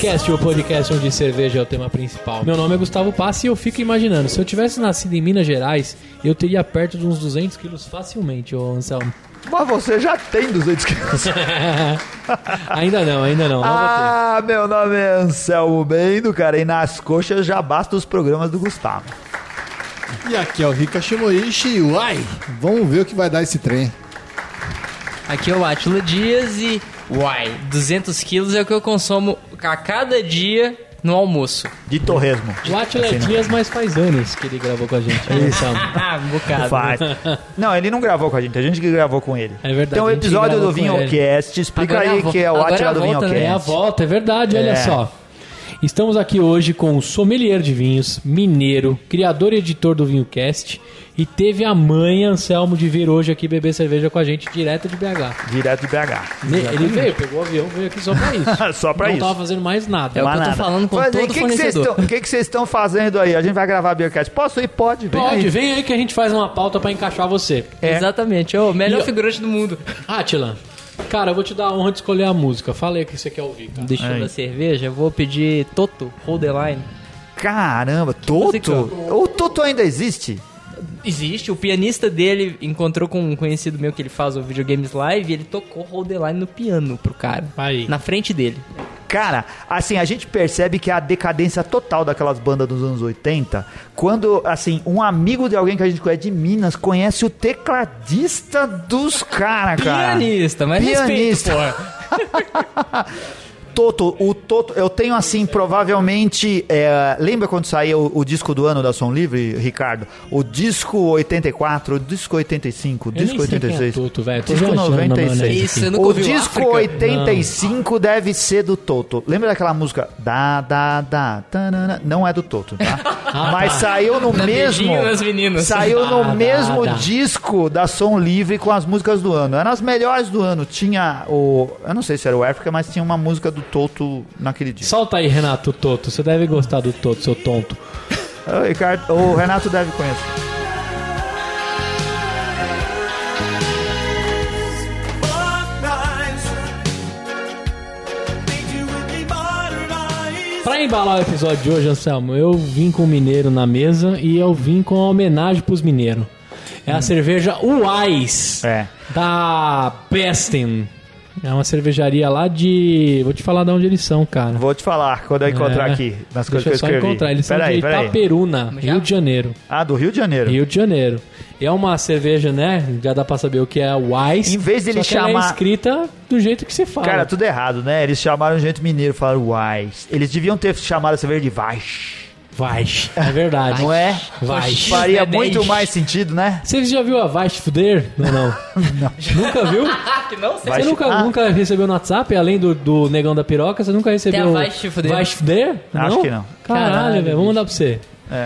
Beercast, o podcast onde cerveja é o tema principal. Meu nome é Gustavo Passi e eu fico imaginando, se eu tivesse nascido em Minas Gerais, eu teria perto de uns 200 quilos facilmente, ô Anselmo. Mas você já tem 200 quilos. ainda não, ainda não. não ah, meu nome é Anselmo Bendo, cara, e nas coxas já basta os programas do Gustavo. E aqui é o Rika Shimoishi. Uai, vamos ver o que vai dar esse trem. Aqui é o Atila Dias e, uai, 200 quilos é o que eu consumo a cada dia no almoço. De torresmo. O Atila é Dias, mas faz anos que ele gravou com a gente. né, Anselmo? Ah, um bocado. Faz. Não, ele não gravou com a gente, a gente que gravou com ele. É verdade, Então o episódio do. Vinhocast, explica Agora é aí que é o Atila é a do volta, né? É a Vinhocast. volta, é verdade, olha É. só. Estamos aqui hoje com o sommelier de vinhos, mineiro, criador e editor do VinhoCast e teve a mãe, Anselmo, de vir hoje aqui beber cerveja com a gente direto de BH. Direto de BH. Ne- Ele veio, pegou o avião, veio aqui só pra isso. Só pra Não isso. tava fazendo mais nada. É o que Mas eu tô nada. falando com Mas todo que fornecedor. O que que vocês estão fazendo aí? A gente vai gravar Beercast. Posso ir? Pode, vem Pode, aí. vem aí que a gente faz uma pauta pra encaixar você. É. Exatamente, é o melhor E- figurante do mundo. Atila, cara, eu vou te dar a honra de escolher a música. Fala aí o que você quer ouvir, cara. Deixa eu Aí. da cerveja, eu vou pedir Toto, Hold the Line. Caramba? Toto? O Toto ainda existe? Existe, o pianista dele encontrou com um conhecido meu que ele faz o videogames live e ele tocou Hold the Line no piano pro cara. Aí. Na frente dele. Cara, assim, a gente percebe que é a decadência total daquelas bandas dos anos 80, quando, assim, um amigo de alguém que a gente conhece de Minas conhece o tecladista dos caras, cara. Pianista, mas Pianista. respeito, porra. Toto, o Toto, eu tenho assim, provavelmente. é, lembra quando saiu o, o disco do ano da Som Livre, Ricardo? O disco 84, o disco 85, o Eu nem disco sei quem é 86. Toto, velho. Tô disco viajando na 96. maionese Isso, O o disco África. 85 deve ser do Toto. Lembra daquela música? Da, da, da. tanana? Não é do Toto, tá? Mas saiu no mesmo. Saiu no Da, mesmo da, da. disco da Som Livre com as músicas do ano. Eram as melhores do ano. Tinha o. Eu não sei se era o África, mas tinha uma música do Toto naquele disco. Solta aí, Renato Toto. Você deve gostar do Toto, seu tonto. O, Ricardo, o Renato deve conhecer. Pra embalar o episódio de hoje, Anselmo, eu vim com o mineiro na mesa e eu vim com uma homenagem pros mineiros. É a cerveja Uais, É. da Besten. É uma cervejaria lá de... Vou te falar de onde eles são, cara. Vou te falar quando eu encontrar É. aqui, nas Deixa coisas que eu eu só escrevi. encontrar. Eles Peraí, são de peraí. Itaperuna, Já? Rio de Janeiro. Ah, do Rio de Janeiro. Rio de Janeiro. E é uma cerveja, né? Já dá pra saber o que é Wise. Em vez de ele só que ela chamar- é escrita do jeito que você fala. Cara, tudo errado, né? Eles chamaram gente mineiro, falaram Weiss. Eles deviam ter chamado a cerveja de Weiss. Vais. É verdade. Não é? Vais. Faria né? muito 10. mais sentido, né? Você já viu a Vais Fuder? Não, não. Nunca viu? Que não? Você Vai- Você nunca, Ah. nunca recebeu no WhatsApp, além do, do Negão da Piroca, você nunca recebeu... Tem a Vais Te Fuder? Vais Fuder? Acho que não. Caralho, Caralho, velho. Vamos mandar pra você.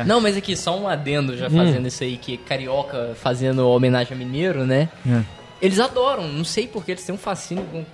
Não, mas aqui, só um adendo já Hum. fazendo isso aí, que carioca fazendo homenagem a mineiro, né? É. Eles adoram, não sei porque eles têm um fascínio com-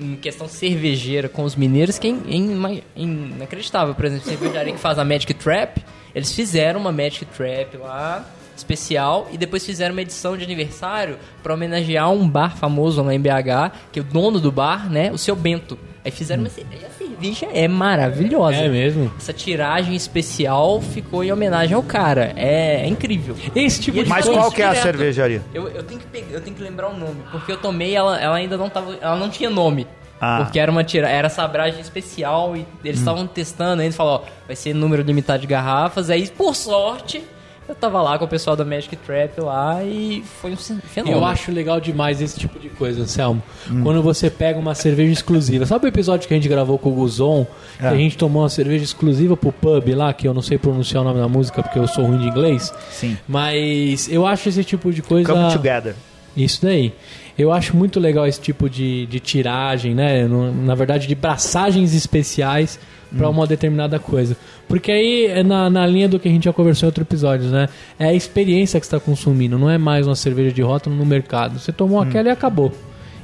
em questão cervejeira com os mineiros que é in- inacreditável. Por exemplo, cervejaria que faz a Magic Trap, eles fizeram uma Magic Trap lá, especial, e depois fizeram uma edição de aniversário pra homenagear um bar famoso lá em BH, que é o dono do bar, né, o seu Bento. Aí fizeram uma cerveja, e a cerveja é maravilhosa. É mesmo? Essa tiragem especial ficou em homenagem ao cara. É, é incrível. Esse tipo E de eles Mas qual que é a cervejaria? Eu, eu tenho que pegar, eu tenho que lembrar o nome, porque eu tomei ela, ela ainda não tava, ela não tinha nome. Ah. Porque era uma tira, era sabragem especial e eles estavam testando ainda, falou, ó, vai ser número limitado de garrafas. Aí, por sorte, eu tava lá com o pessoal da Magic Trap lá e foi um fenômeno. Eu acho legal demais esse tipo de coisa, Anselmo. Quando você pega uma cerveja exclusiva. Sabe o episódio que a gente gravou com o Guzon? Que É. a gente tomou uma cerveja exclusiva pro pub lá, que eu não sei pronunciar o nome da música porque eu sou ruim de inglês. Sim. Mas eu acho esse tipo de coisa. Come Together. Isso daí. Eu acho muito legal esse tipo de, de tiragem, né? Na verdade, de braçagens especiais para uma determinada coisa. Porque aí é na, na linha do que a gente já conversou em outros episódios, né? É a experiência que você está consumindo, não é mais uma cerveja de rótulo no mercado. Você tomou aquela e acabou.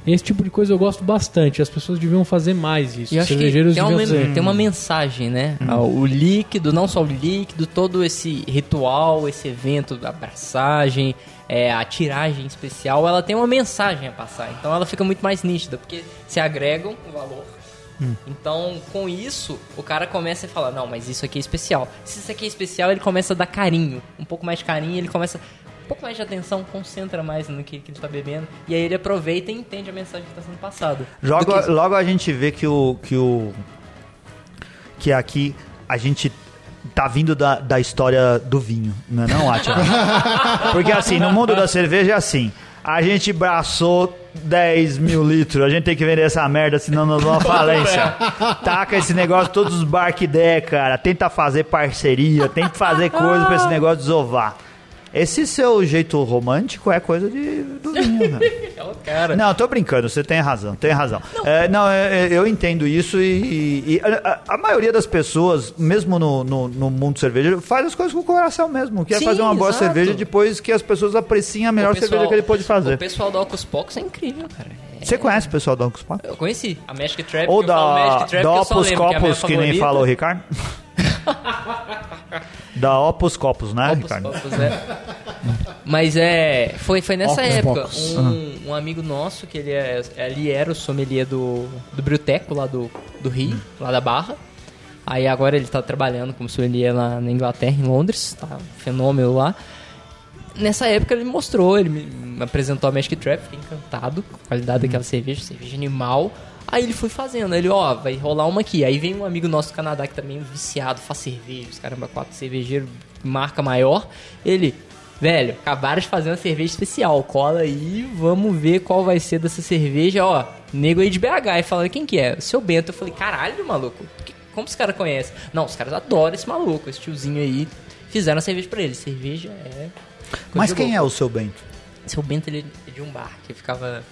Esse tipo de coisa eu gosto bastante. As pessoas deviam fazer mais isso. E Os cervejeiros tem uma, deviam fazer. tem uma mensagem, né? Ah, O líquido, não só o líquido, todo esse ritual, esse evento, a abraçagem, é, a tiragem especial, ela tem uma mensagem a passar. Então ela fica muito mais nítida, porque se agregam o valor Então, com isso, o cara começa a falar, não, mas isso aqui é especial. Se isso aqui é especial, ele começa a dar carinho. Um pouco mais de carinho, ele começa... Um pouco mais de atenção, concentra mais no que, que ele tá bebendo. E aí ele aproveita e entende a mensagem que tá sendo passada. Logo, que- logo a gente vê que o. que o. que aqui a gente tá vindo da, da história do vinho, não é não, Atila? Porque assim, no mundo da cerveja é assim. A gente braçou 10 mil litros, a gente tem que vender essa merda, senão nós vamos à falência. Taca esse negócio, todos os bar que der, cara. Tenta fazer parceria, tenta fazer coisa pra esse negócio desovar. Esse seu jeito romântico é coisa de, do vinho, né? É o cara. Não, tô brincando, você tem razão, tem razão. É, Não, é, é, eu entendo isso e, e a, a- maioria das pessoas, mesmo no, no, no mundo cervejeiro, faz as coisas com o coração mesmo. Quer Sim, fazer uma boa exato. cerveja depois que as pessoas apreciem a melhor O pessoal- cerveja que ele pode O fazer. pessoal da Ocus Pocus é incrível, cara. É- Você conhece o pessoal da Uncus Pop? Eu conheci a Magic Trap. Ou da, Magic Trap da Opus lembro, que que nem falou o Ricardo? da Opus Copus, né, Opus Ricardo? Pocus, é. Mas é. Foi, foi nessa Ocus época. Pocus. Um, um amigo nosso, que ele, é, ele era o sommelier do, do Bruteco, lá do, do Rio, lá da Barra. Aí agora ele tá trabalhando como sommelier lá na Inglaterra, em Londres. Tá um fenômeno lá. Nessa época ele me mostrou, ele me me apresentou a Magic Trap, fiquei encantado com a qualidade daquela cerveja, cerveja animal. Aí ele foi fazendo, ele, ó, vai rolar uma aqui. Aí vem um amigo nosso do Canadá que também é viciado, faz cervejas, caramba, quatro cervejeiros, marca maior. Ele, velho, acabaram de fazer uma cerveja especial, cola aí, vamos ver qual vai ser dessa cerveja, ó. Nego aí de BH e falando, quem que é? O seu Bento. Eu falei, caralho, maluco, como os caras conhecem? Não, os caras adoram esse maluco, esse tiozinho aí. Fizeram a cerveja pra ele. Cerveja é. Mas quem louco. é o seu Bento? Seu Bento ele é de um bar que ficava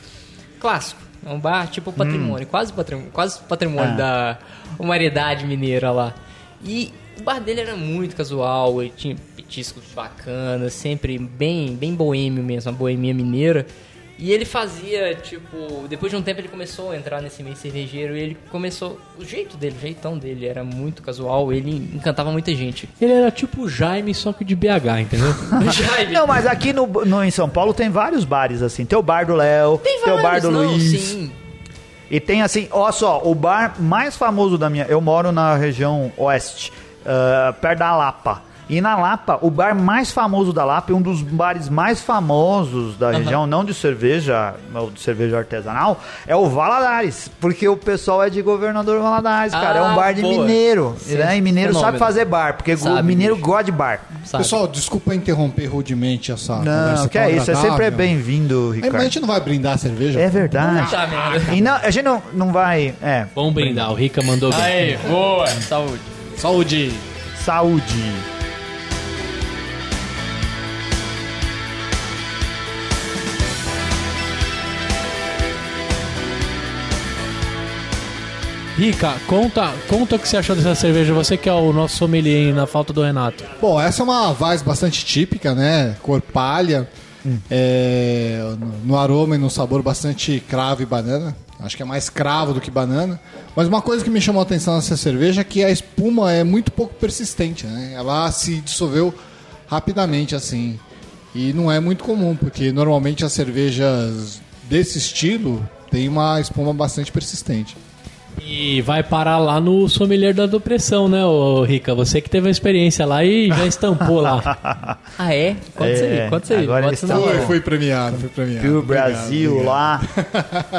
clássico. É um bar tipo patrimônio, quase patrimônio, quase patrimônio Ah. da humanidade mineira lá. E o bar dele era muito casual, ele tinha petiscos bacanas, sempre bem, bem boêmio mesmo, uma boemia mineira. E ele fazia, tipo, depois de um tempo ele começou a entrar nesse meio cervejeiro e ele começou, o jeito dele, o jeitão dele era muito casual, ele encantava muita gente. Ele era tipo o Jaime, só que de BH, entendeu? Jaime, Não, mas aqui no, no- em São Paulo tem vários bares assim. Tem o bar do Léo, tem, tem o bar vários, do não, Luiz. sim. E tem assim, ó só, o bar mais famoso da minha. Eu moro na região oeste, ah, perto da Lapa. E na Lapa, o bar mais famoso da Lapa, e um dos bares mais famosos da região, não de cerveja, ou de cerveja artesanal, é o Valadares. Porque o pessoal é de governador Valadares, cara. é um Ah, bar de boa. mineiro. Sim, né? E mineiro sabe fenômeno. fazer bar, porque Sabe, o mineiro bicho. gosta de bar. Sabe? Pessoal, desculpa interromper rudemente essa Não, conversa que é isso, é sempre bem-vindo, Aí, mas a Ricardo. gente não vai brindar a cerveja? É verdade. Merda. E não, a gente não, não vai. É. Vamos brindar, o Rica mandou bem. Aí, boa, saúde. Saúde! Saúde. Rica, conta, conta o que você achou dessa cerveja. Você que é o nosso sommelier na falta do Renato. Bom, essa é uma Weiss bastante típica, né? Cor palha. É, no- no aroma e no sabor bastante cravo e banana. Acho que é mais cravo do que banana. Mas uma coisa que me chamou a atenção nessa cerveja é que a espuma é muito pouco persistente, né? Ela se dissolveu rapidamente, assim. E não é muito comum, porque normalmente as cervejas desse estilo têm uma espuma bastante persistente. E vai parar lá no sommelier da depressão, né, ô Rica? Você que teve a experiência lá e já estampou lá. Ah, é? Conta isso É, aí, conta isso aí. agora estão- Foi, premiado, foi premiado. Obrigado, Brasil obrigado. lá,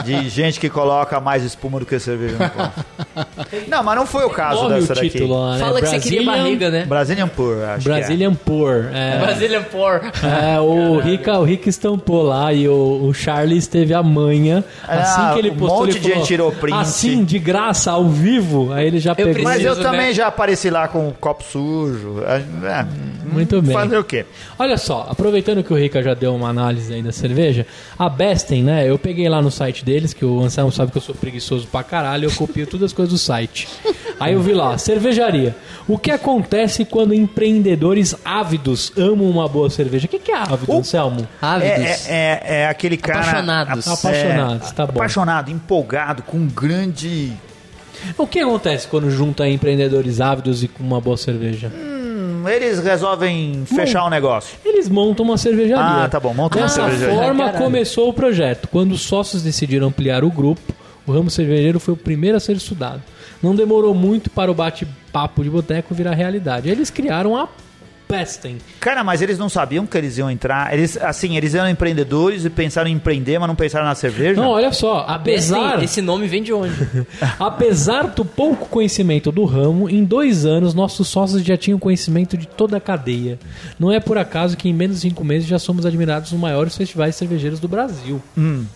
de gente que coloca mais espuma do que cerveja no copo. Não, mas não foi o caso Nome dessa o daqui. título lá, né? Fala que você queria Brazilian- barriga, né? Brazilian Pure, acho Brazilian Pour. É, Brazilian Pour. é, o, Rica, o Rica estampou lá e o, o Charles teve a manha. Ah, Assim que ele um postou, monte ele de falou, gente tirou print. Assim, de graça, ao vivo. Aí ele já pegou. que é. Mas eu Preciso, também né? já apareci lá com o copo sujo. É, Muito bem. Fazer o quê? Olha só, aproveitando que o Rica já deu uma análise aí da cerveja, a Besten, né? Eu peguei lá no site deles, que o Anselmo sabe que eu sou preguiçoso pra caralho, eu copio todas as coisas do site. Aí eu vi lá, cervejaria. O que acontece quando empreendedores ávidos amam uma boa cerveja? O que, que é ávido, O- Anselmo? É, Ávidos. é, é, é aquele cara. Apaixonados. é, Apaixonados, tá bom. Apaixonado, empolgado, com um grande. O que acontece quando junta empreendedores ávidos e com uma boa cerveja? Hum, Eles resolvem fechar o negócio. Eles montam uma cervejaria. Ah, tá bom, monta uma Dessa cervejaria. forma Caralho. começou o projeto. Quando os sócios decidiram ampliar o grupo, O ramo cervejeiro foi o primeiro a ser estudado. Não demorou muito para o bate-papo de boteco virar realidade. Eles criaram a Pestem. Cara, mas eles não sabiam que eles iam entrar. Eles, assim, eles eram empreendedores e pensaram em empreender, mas não pensaram na cerveja. Não, olha só, apesar, Esse, esse nome vem de onde? apesar do pouco conhecimento do ramo, em dois anos nossos sócios já tinham conhecimento de toda a cadeia. Não é por acaso que em menos de cinco meses já somos admirados nos maiores festivais cervejeiros do Brasil.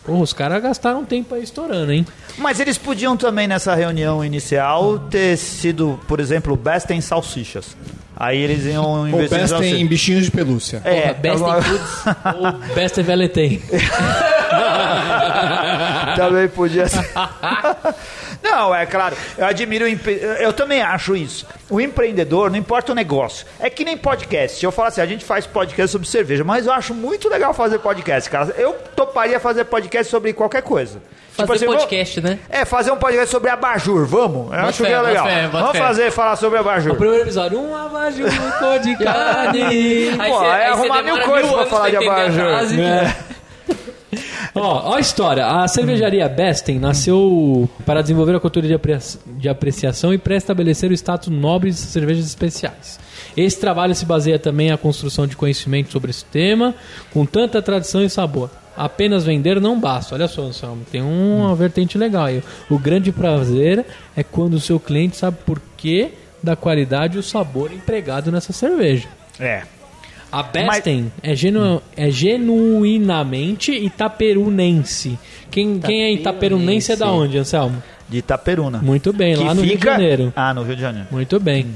Porra, os caras gastaram tempo aí estourando, hein? Mas eles podiam também, nessa reunião inicial, ter sido, por exemplo, Best em salsichas. Aí eles iam Ou investir best salsicha. em bichinhos de pelúcia. É, Porra, Best alguma- in Foods. Ou Best Veletem. Também podia ser. Não, é claro, eu admiro. Eu também acho isso. O empreendedor, não importa o negócio. É que nem podcast. Se eu falar assim, a gente faz podcast sobre cerveja, mas eu acho muito legal fazer podcast, cara. Eu toparia fazer podcast sobre qualquer coisa. Fazer assim, vou- podcast, né? É, fazer um podcast sobre abajur, vamos? Eu acho fé, que é legal. fé, vamos fé. fazer, falar sobre abajur. O primeiro episódio, um abajur de carne. Aí Pô, cê- é aí arrumar mil coisas pra falar de abajur. frase. É. Ó, ó a história. A cervejaria Besten nasceu para desenvolver a cultura de, aprecia- de apreciação e pré-estabelecer o status nobre de cervejas especiais. Esse trabalho se baseia também na construção de conhecimento sobre esse tema, com tanta tradição e sabor. Apenas vender não basta. Olha só, Anselmo, tem uma vertente legal aí. O grande prazer é quando o seu cliente sabe por que da qualidade e o sabor empregado nessa cerveja. É. A Besten é, genu- é genuinamente itaperunense. Quem, quem é itaperunense é da onde, Anselmo? De Itaperuna. Muito bem, Que lá no Rio de fica- Janeiro. Ah, no Rio de Janeiro. Muito bem.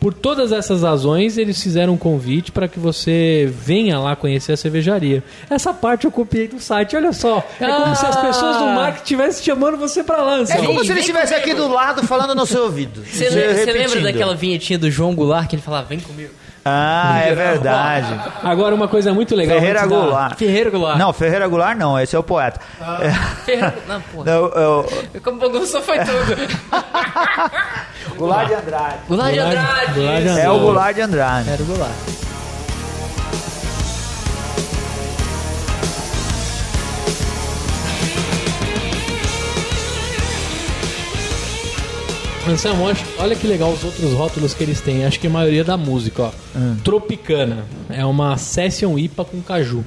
Por todas essas razões, eles fizeram um convite para que você venha lá conhecer a cervejaria. Essa parte eu copiei do site, olha só. É como se as pessoas do marketing estivessem chamando você para lá, É como se ele vem estivesse aqui do lado falando no seu ouvido. Você lembra, daquela vinhetinha do João Goulart que ele falava, vem comigo? Ah, é verdade. Agora, uma coisa muito legal. Ferreira Goulart. Ferreira Goulart. Não, Ferreira Goulart não, esse é o poeta. Ferreira... Não, porra. Não, eu- Como bagunçou foi tudo. Goulart de Andrade. Goulart de Goulart- Andrade. Goulart de É Andrade. o Goulart de Andrade. Era o Goulart. Anselmo, olha- olha que legal os outros rótulos que eles têm. Acho que a maioria da música, ó. Tropicana. É uma Session IPA com caju.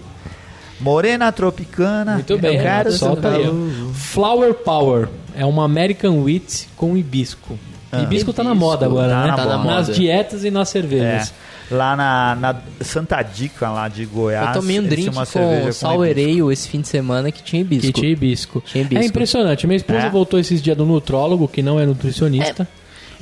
Morena Tropicana. Muito bem, quero solta seu aí. Flower Power. É uma American Wheat com hibisco. Hibisco tá na moda agora, tá né? na moda. Nas dietas e nas É, cervejas. Lá na, na Santa Dica, lá de Goiás. Eu tomei um drink uma com hibisco. ale esse fim de semana que tinha hibisco. Que tinha hibisco. Tinha hibisco. É impressionante. Minha esposa É? voltou esses dias do nutrólogo, que não é nutricionista.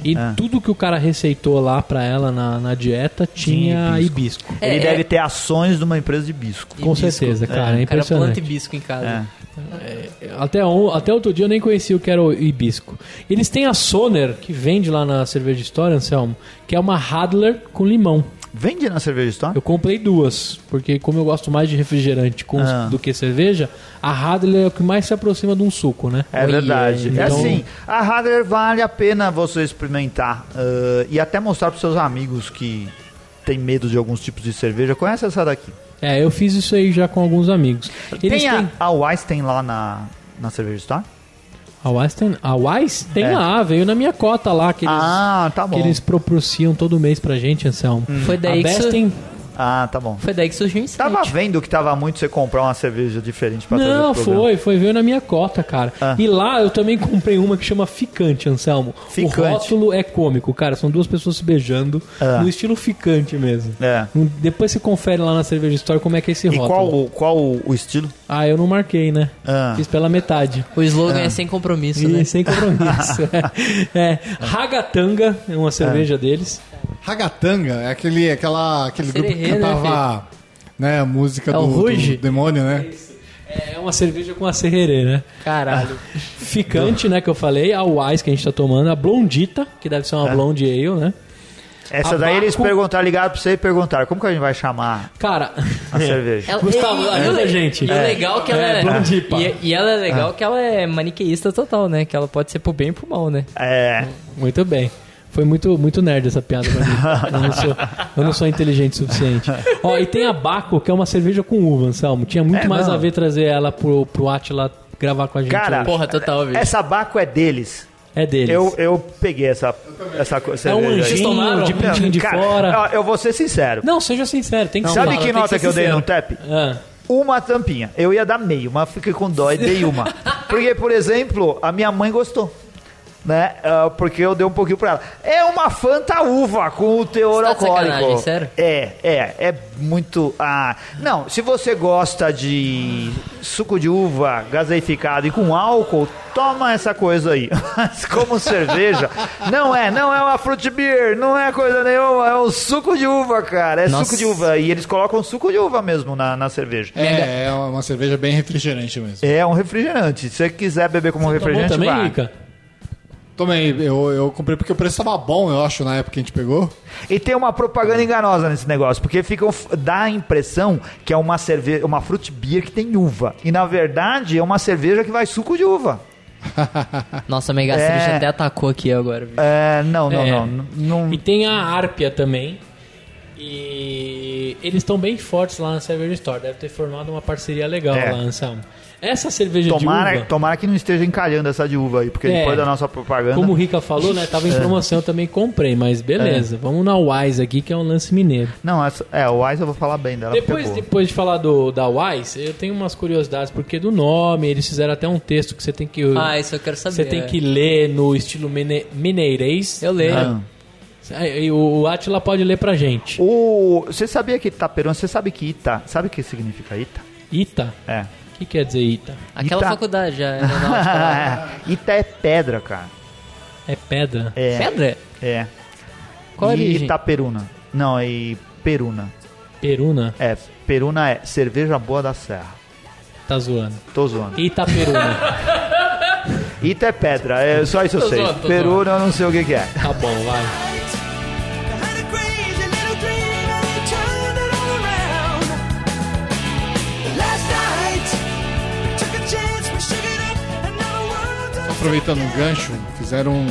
E É. tudo que o cara receitou lá pra ela na, na dieta tinha Tinha hibisco. Ele É, deve é- ter ações de uma empresa de bisco. Com Hibisco. certeza, cara. É, O cara planta impressionante. hibisco em casa. É. Até, on- até outro dia eu nem conhecia o que era o hibisco. Eles têm a Soner, que vende lá na Cerveja Store, Anselmo, que é uma Radler com limão. Vende na cerveja store? Eu comprei duas, porque como eu gosto mais de refrigerante com- Ah. do que cerveja, a Radler é o que mais se aproxima de um suco, né? É verdade. É Então- assim, a Radler vale a pena você experimentar ah, e até mostrar para seus amigos que tem medo de alguns tipos de cerveja. Conhece essa daqui? É, eu fiz isso aí já com alguns amigos. Eles tem a, têm... a Weiss tem lá na, na cerveja store? A Wise tem, a Wise tem É. lá, veio na minha cota lá, que eles, Ah, tá bom. que eles proporciam todo mês pra gente, Anselmo. Foi daí a que Best tem... Ah, tá bom. Foi daí que surgiu o insight. Tava vendo que tava muito você comprar uma cerveja diferente pra Não, foi, foi, veio na minha cota, cara. Ah. E lá eu também comprei uma que chama Ficante, Anselmo. Ficante. O rótulo é cômico, cara. São duas pessoas se beijando, Ah. no estilo ficante mesmo. É. Um- Depois você confere lá na Cerveja Store como é que é esse E rótulo. qual, o- qual o o estilo? Ah, eu não marquei, né? Ah. Fiz pela metade. O slogan é sem compromisso, E né? sem compromisso. é. é. Ragatanga é uma cerveja deles. Ragatanga é aquele, aquela, aquele grupo que né, cantava né, a música É do, do demônio, né? É uma cerveja com a serrerê, né? Caralho. Ficante, né, que eu falei. A Wise que a gente tá tomando. A Blondita, que deve ser uma Blonde Ale, né? Essa A daí eles Baco- perguntaram, ligaram pra você e perguntaram, como que a gente vai chamar Cara... a cerveja? Ela- Gustavo, e- ajuda a gente. E É. legal que ela É, é. Blondipa. e, e ela é legal que ela é maniqueísta total, né? Que ela pode ser pro bem e pro mal, né? É, Muito bem. Foi muito, muito nerd essa piada pra mim. Eu não sou, eu não sou inteligente o suficiente. Ó, e tem a Baco, que é uma cerveja com uva, Anselmo. Tinha muito É mais mesmo? a ver trazer ela pro, pro Atila gravar com a gente. Cara, hoje. Porra, total, bicho. essa Baco é deles. é deles. Eu, eu peguei essa, essa co- é um cerveja aí. anjinho tomaram? de pintinho de Cara, fora. ó, Eu vou ser sincero. Não, seja sincero, tem que ser. Sabe que tem que nota ser que, eu dei sincero. no TAP? Ah, Uma tampinha. Eu ia dar meio, mas fiquei com dó e dei uma. Porque, por exemplo, a minha mãe gostou. Né? Ah, porque eu dei um pouquinho pra ela. É uma Fanta uva com o teor Você tá de alcoólico. sacanagem, sério? É, é, é muito. Ah, não, se você gosta de suco de uva gaseificado e com álcool, toma essa coisa aí. Mas como cerveja, não é, não é uma fruit beer, não é coisa nenhuma, é um suco de uva, cara. É Nossa. suco de uva. E eles colocam suco de uva mesmo na, na cerveja. É, é uma cerveja bem refrigerante mesmo. É um refrigerante. Se você quiser beber como um tá refrigerante, também, vai. Rica? Tomei, eu, eu comprei porque o preço tava bom, eu acho, na época que a gente pegou. E tem uma propaganda enganosa nesse negócio, porque fica, dá a impressão que é uma cerveja, uma fruit beer que tem uva. E na verdade é uma cerveja que vai suco de uva. Nossa, a Megastrix É. até atacou aqui agora, bicho. É, não, não, É. não, não, não- E tem a Árpia também. E eles estão bem fortes lá na Cerveja Store. Deve ter formado uma parceria legal É. lá, Anselmo. Essa cerveja Tomara, de uva, tomara que não esteja encalhando essa de uva aí, porque É. depois da nossa propaganda. como o Rica falou, né? Tava em promoção, eu também comprei, mas beleza. Vamos na Wise aqui, que é um lance mineiro. Não, essa, é, o Wise eu vou falar bem dela. Depois, é boa. depois de falar do, da Wise, eu tenho umas curiosidades, porque do nome, eles fizeram até um texto que você tem que. Ah, isso eu quero saber. você tem que ler no estilo mine, mineirês. Eu leio. Ah. O, Atila pode ler pra gente. O, você sabia que Itaperuna, você sabe que Ita, sabe o que significa Ita? Ita? É. O que quer dizer Ita? Aquela Ita- faculdade já. aeronáutica. Ita é pedra, cara. É pedra? É. Pedra? É. Qual a e origem? Itaperuna. Não, é Peruna. Peruna? É, Peruna é cerveja boa da serra. Tá zoando. Tô zoando. Itaperuna. Ita é pedra, é só isso eu Tô sei. zoando, tô Peruna eu não sei o que, que é. tá bom, vai. Aproveitando o gancho, fizeram um.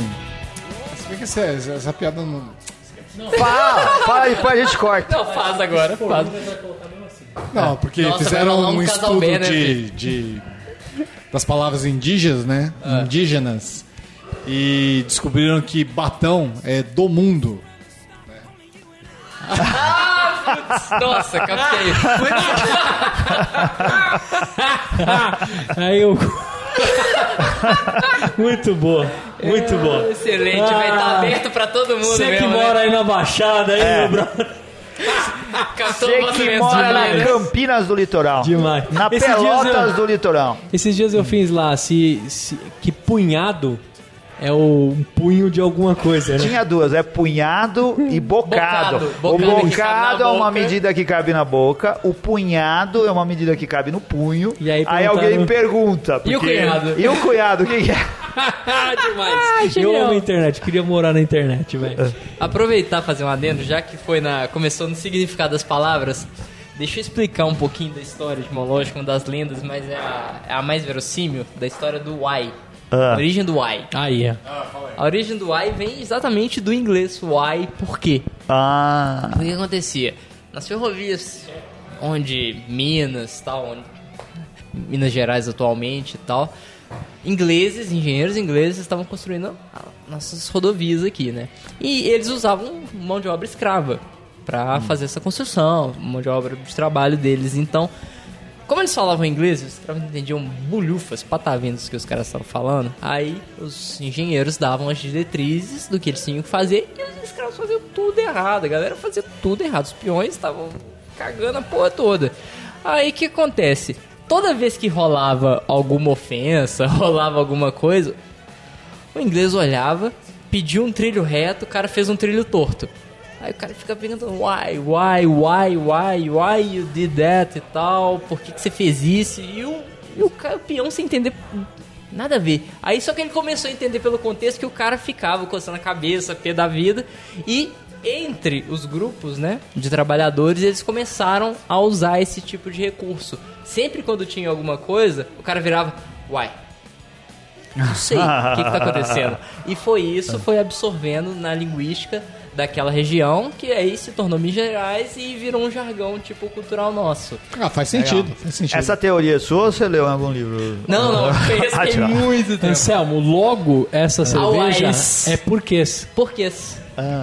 Se bem que essa, essa piada não. Fala, fala aí, a gente corta. Não, faz agora, faz. Não, porque Nossa, vai fizeram rolar um um casal estudo né, de, de- das palavras indígenas, né? Ah. Indígenas. E descobriram que batão é do mundo. Nossa, captei. Aí eu. muito boa, muito boa. Excelente, vai estar Ah. aberto pra todo mundo Você que mesmo, mora né? aí na Baixada, aí, meu brother. Você que mora na demais, né? Campinas do Litoral. Demais. Na Esses Pelotas eu- do Litoral. Esses dias eu fiz lá se, se- que punhado é o um punho de alguma coisa, né? Tinha duas, é punhado e bocado. Bocado, o bocado cabe bocado é uma boca. medida que cabe na boca, o punhado é uma medida que cabe no punho. E aí alguém perguntaram- pergunta. E o porque- cunhado? E o cunhado, o que, é? Demais. eu genial. amo a internet, queria morar na internet, velho. Aproveitar e fazer um adendo, já que foi na começou no significado das palavras, deixa eu explicar um pouquinho da história etimológica, uma das lendas, mas é a, é a mais verossímil, da história do why. Ah. A origem do why. Aí, é. A origem do why vem exatamente do inglês why, por quê? Ah, O que acontecia? Nas ferrovias, onde Minas, tal, onde Minas Gerais atualmente e tal, ingleses, engenheiros ingleses estavam construindo nossas rodovias aqui, né? E eles usavam mão de obra escrava para fazer essa construção, mão de obra de trabalho deles. Então, como eles falavam inglês, os não entendiam bulhufas, patavinas que os caras estavam falando. Aí os engenheiros davam as diretrizes do que eles tinham que fazer e os escravos faziam tudo errado. A galera fazia tudo errado. Os peões estavam cagando a porra toda. Aí o que acontece? Toda vez que rolava alguma ofensa, rolava alguma coisa, o inglês olhava, pediu um trilho reto, o cara fez um trilho torto. Aí o cara fica perguntando, why, why, why, why, why you did that e tal, por que, que você fez isso? E o, e o, cara, o peão sem entender nada a ver. Aí só que ele começou a entender pelo contexto que o cara ficava coçando a cabeça, pé da vida, e entre os grupos, né, de trabalhadores, eles começaram a usar esse tipo de recurso. Sempre quando tinha alguma coisa, o cara virava, why? Não sei o que, que tá acontecendo. E foi isso, foi absorvendo na linguística daquela região, que aí se tornou Minas Gerais e virou um jargão, tipo, cultural nosso. Ah, faz sentido, faz sentido. Essa teoria é sua ou você leu em algum livro? Não, não, eu Ah, pesquei tchau. muito tempo. Anselmo, logo essa cerveja Wise. é porquês. Por quê?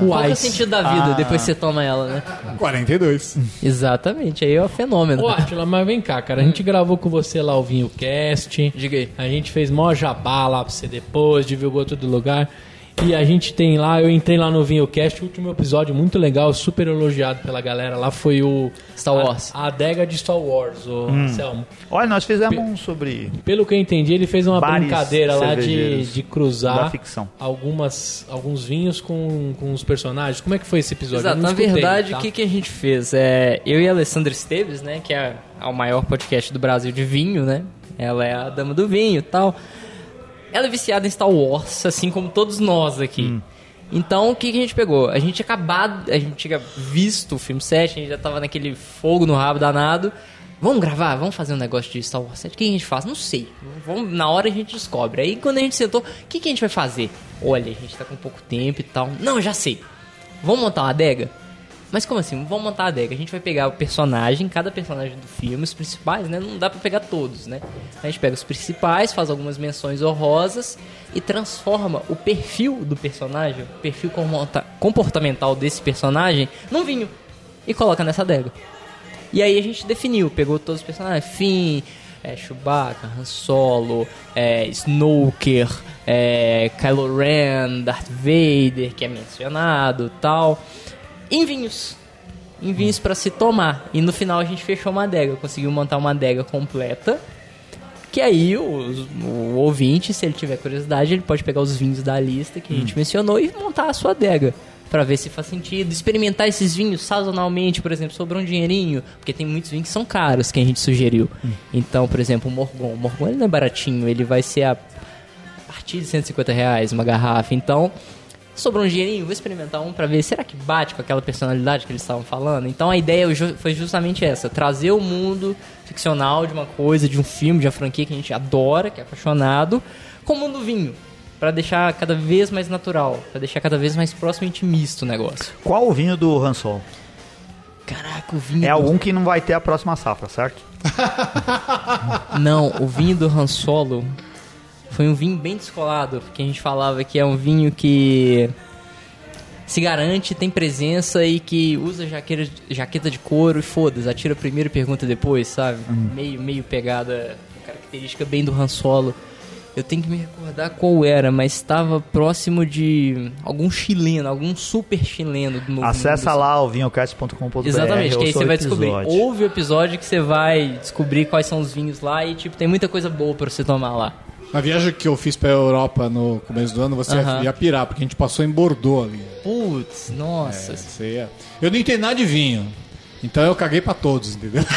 Qual que é o sentido da vida Ah. depois que você toma ela, né? 42. Exatamente, aí é o fenômeno. Ô, Atila, mas vem cá, cara. A gente gravou com você lá o Vinho Cast. Diga aí. A gente fez mó jabá lá pra você depois, divulgou todo lugar. E a gente tem lá, eu entrei lá no Vinho Cast, o último episódio muito legal, super elogiado pela galera. Lá foi o. Star Wars. A, a adega de Star Wars, o Anselmo. Olha, nós fizemos um sobre Pelo que eu entendi, ele fez uma Bares brincadeira lá de, de cruzar ficção. algumas, alguns vinhos com, com os personagens. Como é que foi esse episódio? Exato, na escutei, verdade, tá? o que, que a gente fez? É, eu e a Alessandra Esteves, né, que é a- o maior podcast do Brasil de vinho, né? Ela é a dama do vinho e tal. Ela é viciada em Star Wars, assim como todos nós aqui. Então, o que, que a gente pegou? A gente tinha acabado, a gente tinha visto o filme 7, a gente já tava naquele fogo no rabo danado. Vamos gravar? Vamos fazer um negócio de Star Wars 7? O que a gente faz? Não sei. Vamos, na hora a gente descobre. Aí, quando a gente sentou, o que, que a gente vai fazer? Olha, a gente tá com pouco tempo e tal. Não, já sei. Vamos montar uma adega? Mas como assim? Vamos montar a adega. A gente vai pegar o personagem, cada personagem do filme, os principais, né? Não dá pra pegar todos, né? A gente pega os principais, faz algumas menções honrosas e transforma o perfil do personagem, o perfil comporta- comportamental desse personagem, num vinho. E coloca nessa adega. E aí a gente definiu, pegou todos os personagens, Finn, é, Chewbacca, Han Solo, é, Snoker, é, Kylo Ren, Darth Vader, que é mencionado tal, em vinhos. Em vinhos pra se tomar. E no final a gente fechou uma adega, conseguiu montar uma adega completa. Que aí o, o ouvinte, se ele tiver curiosidade, ele pode pegar os vinhos da lista que a gente mencionou e montar a sua adega. Pra ver se faz sentido. Experimentar esses vinhos sazonalmente, por exemplo, sobrou um dinheirinho. Porque tem muitos vinhos que são caros que a gente sugeriu. Então, por exemplo, o Morgon. O Morgon ele não é baratinho, ele vai ser a partir de 150 reais uma garrafa. Então, sobrou um dinheirinho, vou experimentar um pra ver, será que bate com aquela personalidade que eles estavam falando? Então a ideia foi justamente essa, trazer o mundo ficcional de uma coisa, de um filme, de uma franquia que a gente adora, que é apaixonado, com o mundo vinho. Pra deixar cada vez mais natural, pra deixar cada vez mais próximo e intimista o negócio. Qual o vinho do Han Solo? Caraca, o vinho. É do- algum que não vai ter a próxima safra, certo? Não, o vinho do Han Solo foi um vinho bem descolado, que a gente falava que é um vinho que se garante, tem presença e que usa jaqueira, jaqueta de couro e foda-se, atira primeiro e pergunta depois, sabe? Meio, meio pegada, característica bem do Han Solo. Eu tenho que me recordar qual era, mas estava próximo de algum chileno, algum super chileno do novo Acessa mundo, lá o vinhocast.com.br. Exatamente, que aí você vai descobrir. episódio. Ouve o episódio que você vai descobrir quais são os vinhos lá e, tipo, tem muita coisa boa pra você tomar lá. Na viagem que eu fiz pra Europa no começo do ano, você Aham. ia pirar, porque a gente passou em Bordeaux ali. Putz, nossa. É, você ia... Eu não entendo nada de vinho. Então eu caguei pra todos, entendeu?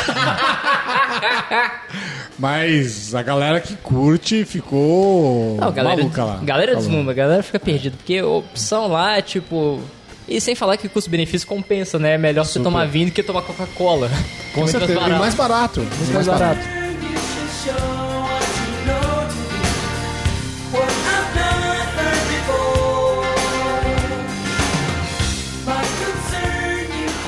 Mas a galera que curte ficou Não, galera, maluca lá. galera Falou. a galera fica perdida, porque a opção lá é tipo. E sem falar que custo-benefício compensa, né? É melhor você Super. tomar vinho do que tomar Coca-Cola. Com certeza. E mais barato. Mais barato.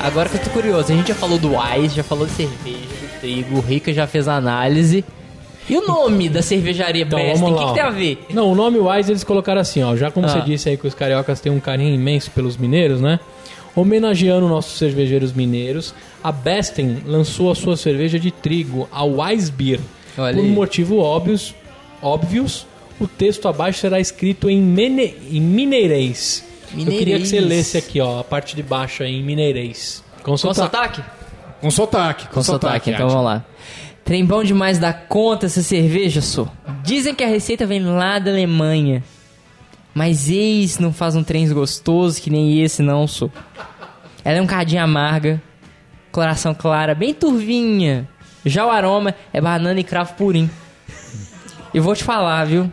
Agora que eu tô curioso, a gente já falou do Wise, já falou de cerveja, do trigo, o Rica já fez a análise. E o nome da cervejaria Então, o que, que tem a ver? Não, o nome Wise eles colocaram assim, ó. Já como Ah. você disse aí que os cariocas têm um carinho imenso pelos mineiros, né? Homenageando nossos cervejeiros mineiros, a Besten lançou a sua cerveja de trigo, a Wise Beer. Olha Por um motivo óbvios, óbvios, o texto abaixo será escrito em, mene, em mineirês. Eu queria que você Mineirês. lesse aqui, ó, a parte de baixo aí em mineirês. Com Com sotaque. Com sotaque. Com, Com sotaque, então vamos lá. Trem bom demais da conta essa cerveja, sou. Dizem que a receita vem lá da Alemanha. Mas eis não faz um trem gostoso que nem esse não, sou. Ela é um cadinho amarga, coloração clara, bem turvinha. Já o aroma é banana e cravo purim. E vou te falar, viu?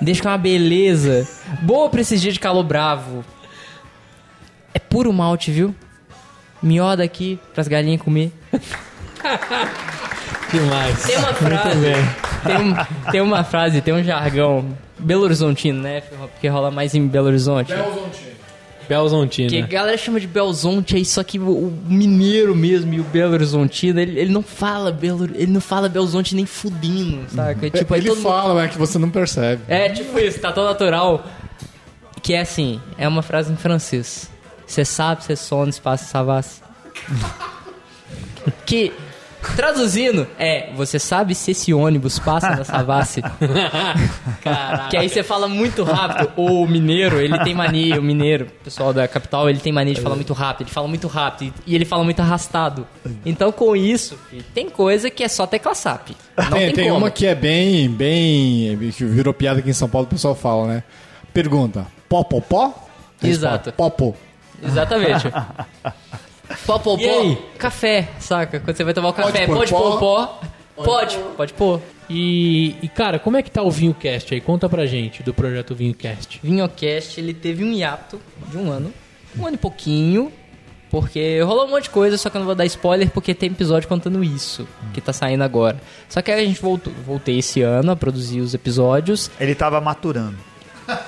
Deixa com uma beleza. Boa pra esses dias de calor bravo. É puro malte, viu? Mioda aqui pras galinhas comer. Demais. Tem uma frase, tem, um- tem uma frase, tem um jargão Belo Horizontino, né? Porque rola mais em Belo Horizonte. Belzontina. Que a galera chama de Belzonte aí, só que o, mineiro mesmo e o Belo Horizontino, ele, ele não fala Belo, ele não fala Belzonte nem fudindo, saca? Tipo, aí Ele mundo- fala, mas é que você não percebe. É, tipo isso, tá tão natural. Que é assim, é uma frase em francês. Você sabe, você sonha, espaço, savas. que, traduzindo, é, você sabe se esse ônibus passa na Savassi? que aí você fala muito rápido. O mineiro, ele tem mania, o mineiro, o pessoal da capital, ele tem mania de falar muito rápido, ele fala muito rápido e ele fala muito arrastado. Então, com isso, tem coisa que é só tecla SAP. Não tem tem, tem como. uma que é bem, bem. que virou piada aqui em São Paulo, o pessoal fala, né? Pergunta: pó, pó, pó? Exato. Pó, pó. Exatamente. Pó, pó, E aí? pó. Café, saca? Quando você vai tomar o café, pôr pode pó? pôr pó? Pode, pode pôr. E, e, cara, como é que tá o Vinho Cast aí? Conta pra gente do projeto Vinho Cast. Vinhocast, ele teve um hiato de um ano. Um ano e pouquinho. Porque rolou um monte de coisa, só que eu não vou dar spoiler porque tem episódio contando isso, que tá saindo agora. Só que aí a gente voltou, voltei esse ano a produzir os episódios. Ele tava maturando.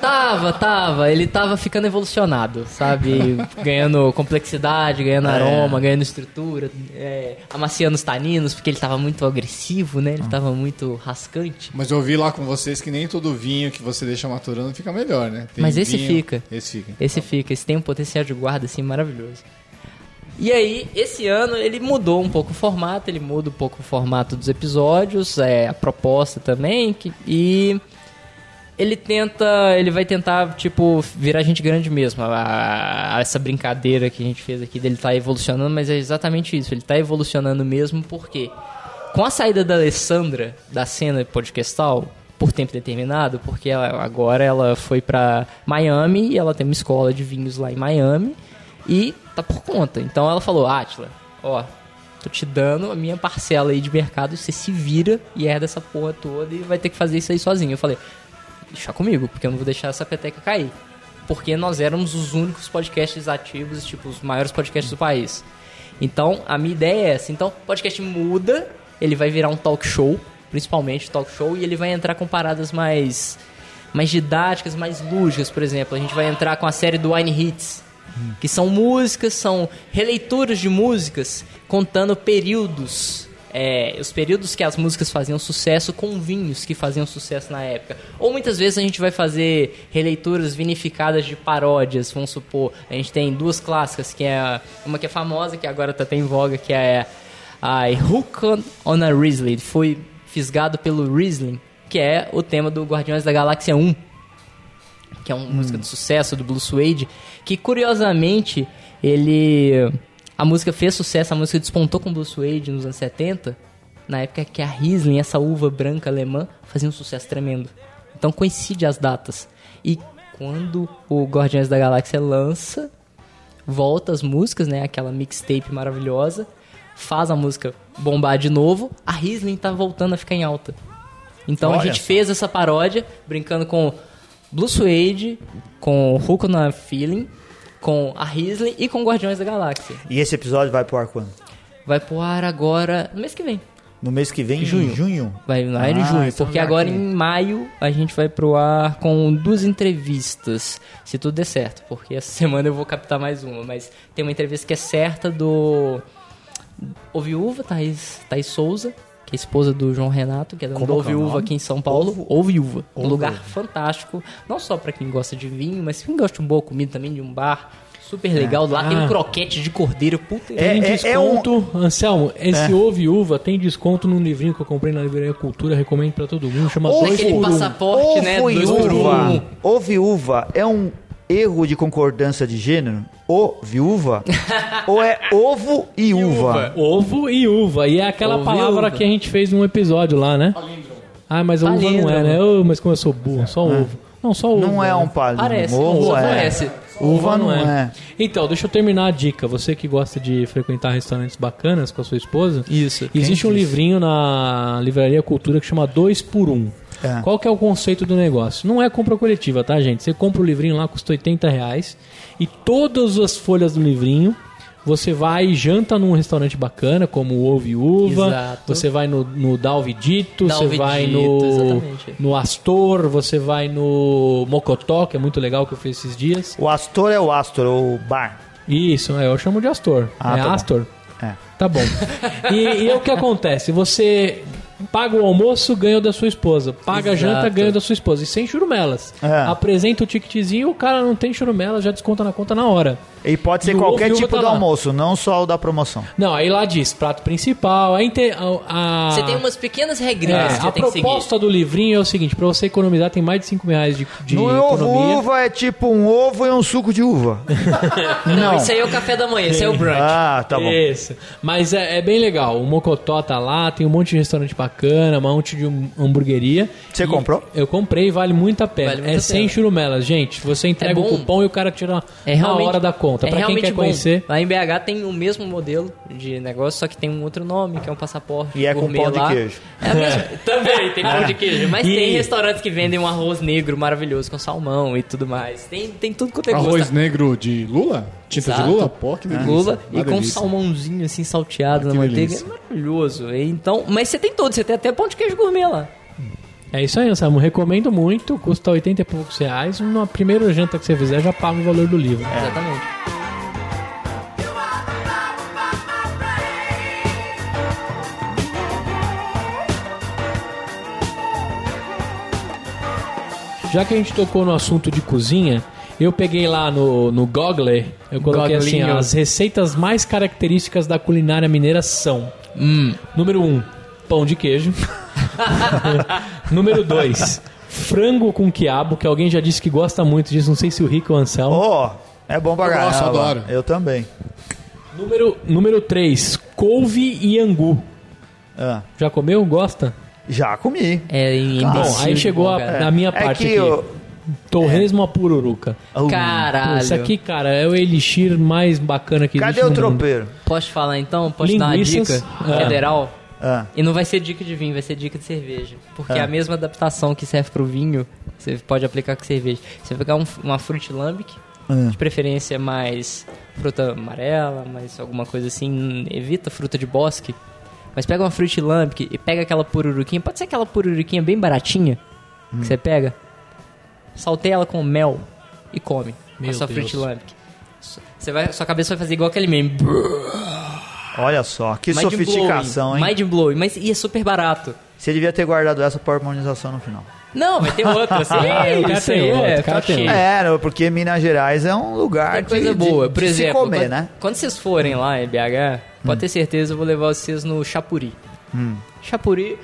Tava, tava. Ele tava ficando evolucionado, sabe? ganhando complexidade, ganhando aroma, ganhando estrutura, é, amaciando os taninos, porque ele tava muito agressivo, né? Ele tava muito rascante. Mas eu ouvi lá com vocês que nem todo vinho que você deixa maturando fica melhor, né? Tem Mas esse vinho- fica. Esse fica. Esse fica, esse tem um potencial de guarda, assim, maravilhoso. E aí, esse ano ele mudou um pouco o formato, ele muda um pouco o formato dos episódios, é, a proposta também, que- e ele tenta, ele vai tentar, tipo, virar gente grande mesmo. A- a- essa brincadeira que a gente fez aqui dele tá evolucionando, mas é exatamente isso, ele tá evolucionando mesmo porque com a saída da Alessandra da cena podcastal, por tempo determinado, porque ela- agora ela foi pra Miami e ela tem uma escola de vinhos lá em Miami e tá por conta. Então ela falou: Atila, ó, tô te dando a minha parcela aí de mercado, você se vira e herda essa porra toda e vai ter que fazer isso aí sozinho. Eu falei: deixa comigo, porque eu não vou deixar essa peteca cair. Porque nós éramos os únicos podcasts ativos, tipo, os maiores podcasts do país. Então, a minha ideia é essa. Então, o podcast muda, ele vai virar um talk show, principalmente talk show, e ele vai entrar com paradas mais mais didáticas, mais lúdicas, por exemplo. A gente vai entrar com a série do Wine Hits, que são músicas, são releituras de músicas contando períodos, é, os períodos que as músicas faziam sucesso com vinhos que faziam sucesso na época. Ou muitas vezes a gente vai fazer releituras vinificadas de paródias, vamos supor. A gente tem duas clássicas, que é uma que é famosa, que agora tá até em voga, que é a Hook on, on a Riesling. Foi fisgado pelo Riesling, que é o tema do Guardiões da Galáxia 1 que é uma música de sucesso do Blue Suede, que curiosamente ele a música fez sucesso, a música despontou com Blue Suede nos anos 70, na época que a Riesling, essa uva branca alemã, fazia um sucesso tremendo. Então coincide as datas. E quando o Guardiões da Galáxia lança, volta as músicas, né, aquela mixtape maravilhosa, faz a música bombar de novo, a Riesling tá voltando a ficar em alta. Então a Olha gente só. fez essa paródia brincando com Blue Suede, com Hulk na Feeling, com a Riesling e com Guardiões da Galáxia. E esse episódio vai pro ar quando? Vai pro ar agora no mês que vem. No mês que vem, Junho. em junho? Vai no ar em Ah, junho, então porque agora que- em maio a gente vai pro ar com duas entrevistas, se tudo der certo, porque essa semana eu vou captar mais uma, mas tem uma entrevista que é certa do O Viúva, Thaís, Thaís Souza, que é esposa do João Renato, que é dono do O que é o Viúva nome? aqui em São Paulo. Ovo- um Ovo lugar fantástico, não só pra quem gosta de vinho, mas quem gosta de uma boa comida também, de um bar super legal. Lá tem Ah. um croquete de cordeiro, puta É, Tem é- é um- desconto, Anselmo, esse É. ovo e uva tem desconto num livrinho que eu comprei na Livraria Cultura, recomendo pra todo mundo, chama Ovo- dois aquele por um. passaporte, né? Ovo Dois uva. um. É um erro de concordância de gênero? O viúva? Ou é ovo e uva? Ovo e uva, e é aquela Ovo palavra que a gente fez num episódio lá, né? Ah, mas a uva não é, né? Ô, mas como eu sou burro, só ovo. Não, só ovo. Não é né? um palíndromo. Parece, ovo é. parece. Uva não é. Então, deixa eu terminar a dica. Você que gosta de frequentar restaurantes bacanas com a sua esposa. Isso. Existe um disse? livrinho na Livraria Cultura que chama 2 por 1 um. É. Qual que é o conceito do negócio? Não é compra coletiva, tá, gente? Você compra o livrinho lá, custa 80 reais. E todas as folhas do livrinho Você vai e janta num restaurante bacana, como o Ovo e Uva. Exato. Você vai no, no Dalvidito, você vai no, exatamente. no Astor, você vai no Mocotó, que é muito legal que eu fiz esses dias. O Astor é o Astor, o bar. Isso, é, eu chamo de Astor. Ah, é tá bom. Astor? É. Tá bom. E, e o que acontece? Você paga o almoço, ganha o da sua esposa. Paga a Exato. janta, ganha da sua esposa. E sem churumelas. É. Apresenta o ticketzinho, o cara não tem churumelas, já desconta na conta na hora. E pode ser E qualquer ovo tipo tá de lá. almoço, não só o da promoção. Não, aí lá diz prato principal, aí tem a, a- Você tem umas pequenas É, regrinhas que a você tem que seguir. proposta do livrinho é o seguinte, pra você economizar tem mais de 5 reais de, de no ovo economia. uva é tipo um ovo e um suco de uva. Não, isso aí é o café da manhã, isso aí é o brunch. Ah, tá bom. Isso. Mas é, é bem legal. O Mocotó tá lá, tem um monte de restaurante bacana, um monte de hum- hamburgueria. Você comprou? Eu comprei, vale muito a pena. Vale muito é a sem churumelas, gente. Você entrega É o cupom e o cara tira É na hora da conta. É pra quem realmente quer bom. conhecer. Lá em BH tem o mesmo modelo de negócio, só que tem um outro nome, que é um passaporte. E é com pão de lá. queijo. É mesma- Também tem pão de queijo. Mas E- tem restaurantes que vendem um arroz negro maravilhoso com salmão e tudo mais. Tem, tem tudo quanto é gosto. Arroz negro de lula? Tinta Exato. de lula? Pô, que delícia. Lula e com um salmãozinho assim salteado Ah, na manteiga. delícia. É maravilhoso. Então, mas você tem tudo, você tem até pão de queijo gourmet lá. É isso aí, Anselmo. Recomendo muito. Custa 80 e poucos reais. Na primeira janta que você fizer, já paga o valor do livro. Exatamente. Já que a gente tocou no assunto de cozinha, eu peguei lá no, no Google, eu coloquei assim, Googlinho. as receitas mais características da culinária mineira são... Hum. Número 1, um, pão de queijo. Número 2, frango com quiabo, que alguém já disse que gosta muito disso, não sei se o Rico ou o Anselmo. Ó, é bom pra Eu gosto, adoro. Eu também. Número, número 3, couve e angu. Ah, Já comeu? Gosta? Já comi. É em Bom, imbecil aí chegou a, na minha É parte que aqui. eu- Torresmo a pururuca. Caralho. Isso aqui, cara, é o elixir mais bacana que Cadê existe o no mundo. tropeiro? Posso te falar então? Posso te dar uma Linguiças. dica Ah. federal? Ah, E não vai ser dica de vinho, vai ser dica de cerveja. Porque Ah. é a mesma adaptação que serve pro vinho, você pode aplicar com cerveja. Você vai pegar um, uma fruit lambic, Ah. de preferência mais fruta amarela, mais alguma coisa assim, evita fruta de bosque. Mas pega uma fruit lambic e pega aquela pururuquinha, pode ser aquela pururuquinha bem baratinha Hum. que você pega, salteia ela com mel e come Meu a sua Deus. fruit lambic. Você vai, sua cabeça vai fazer igual aquele meme. olha só, que Mind sofisticação, blowing, hein? Mind blowing, mas e é super barato. Você devia ter guardado essa pra harmonização no final. Não, vai ter outra, sim. O cara isso aí outro, é, cara tá tem. É, porque Minas Gerais é um lugar Tem de, coisa de- boa. de Por se exemplo, comer, quando, né? quando vocês forem lá em BH, pode ter certeza, eu vou levar vocês no Chapuri. Hum. Chapuri.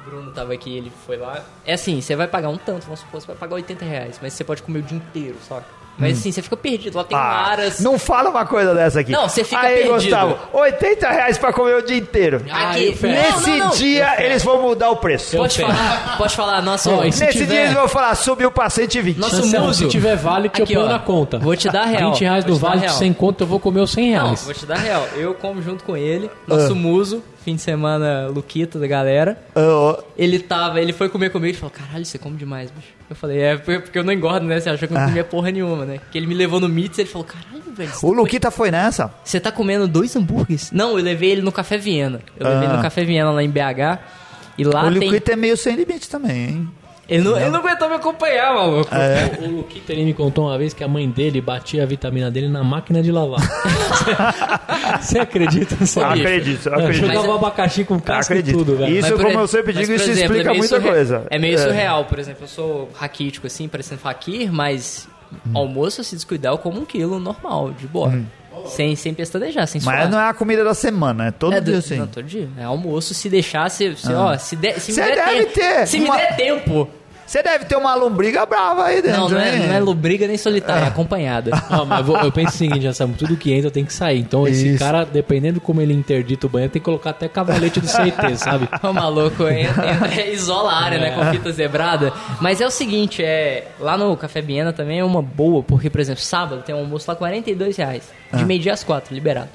O Bruno tava aqui, ele foi lá. É assim, você vai pagar um tanto, vamos supor, você vai pagar 80 reais, mas você pode comer o dia inteiro, saca? Mas assim, você fica perdido. Lá tem. Ah, aras. não fala uma coisa dessa aqui. Não, você fica Aí, perdido. Gustavo, 80 reais pra comer o dia inteiro. Ah, Aqui, fecho. não, Nesse não, não. dia, eles vão mudar o preço. Eu Pode falar, pode falar, e se Nesse tiver- dia eles vão falar, subiu pra 120. Nossa, Anselmo, muso. se tiver vale, que Aqui, eu ponho ó. na conta. Vou te dar real. 20 reais do vale, real. sem conta, eu vou comer os 100 Não, reais. vou te dar real. Eu como junto com ele, nosso Ah. muso, fim de semana, Luquita da galera. Ah, Ele tava, ele foi comer comigo e falou: Caralho, você come demais, bicho. Eu falei: É, porque eu não engordo, né? Você achou que eu não comia porra nenhuma, né? Que ele me levou no Meats e ele falou: Caralho, velho. o tá Luquita foi nessa? Você tá comendo dois hambúrgueres? Não, eu levei ele no Café Viena. Eu levei ele Ah. no Café Viena lá em BH. E lá o tem. Luquita é meio sem limite também, hein? Ele não, ele não aguentou me acompanhar, maluco. É. O Luquita ele me contou uma vez que a mãe dele batia a vitamina dele na máquina de lavar. Você acredita? Você Acredito, acredito. Jogava Mas- abacaxi com casca e Acredito. tudo, velho. Isso, Mas, por como eu sempre mas, digo, isso exemplo, explica é muita surre- coisa. É meio surreal, por exemplo, eu sou raquítico assim, parecendo faquir, mas Hum. almoço, se descuidar, eu como um quilo normal, de boa. Sem, sem pestanejar, sem suar. Mas não é a comida da semana, é todo É, dia do- assim. Não, todo dia. É almoço, se deixar, se, se, ó, se, der, se me der deve tempo. ter Se uma- me der tempo. Você deve ter uma lombriga brava aí dentro, Não, não é, hein? não é lubriga nem solitária, é acompanhada. Ó, mas vou- eu penso o seguinte, já sabe, tudo que entra tem que sair. Então esse Isso. cara, dependendo como ele interdita o banheiro, tem que colocar até cavalete do CIT, sabe? O maluco entra, entra, isola a área, né, com fita zebrada. Mas é o seguinte, é, lá no Café Biena também é uma boa, porque, por exemplo, sábado tem um almoço lá 42 reais. De meio dia às quatro, liberado.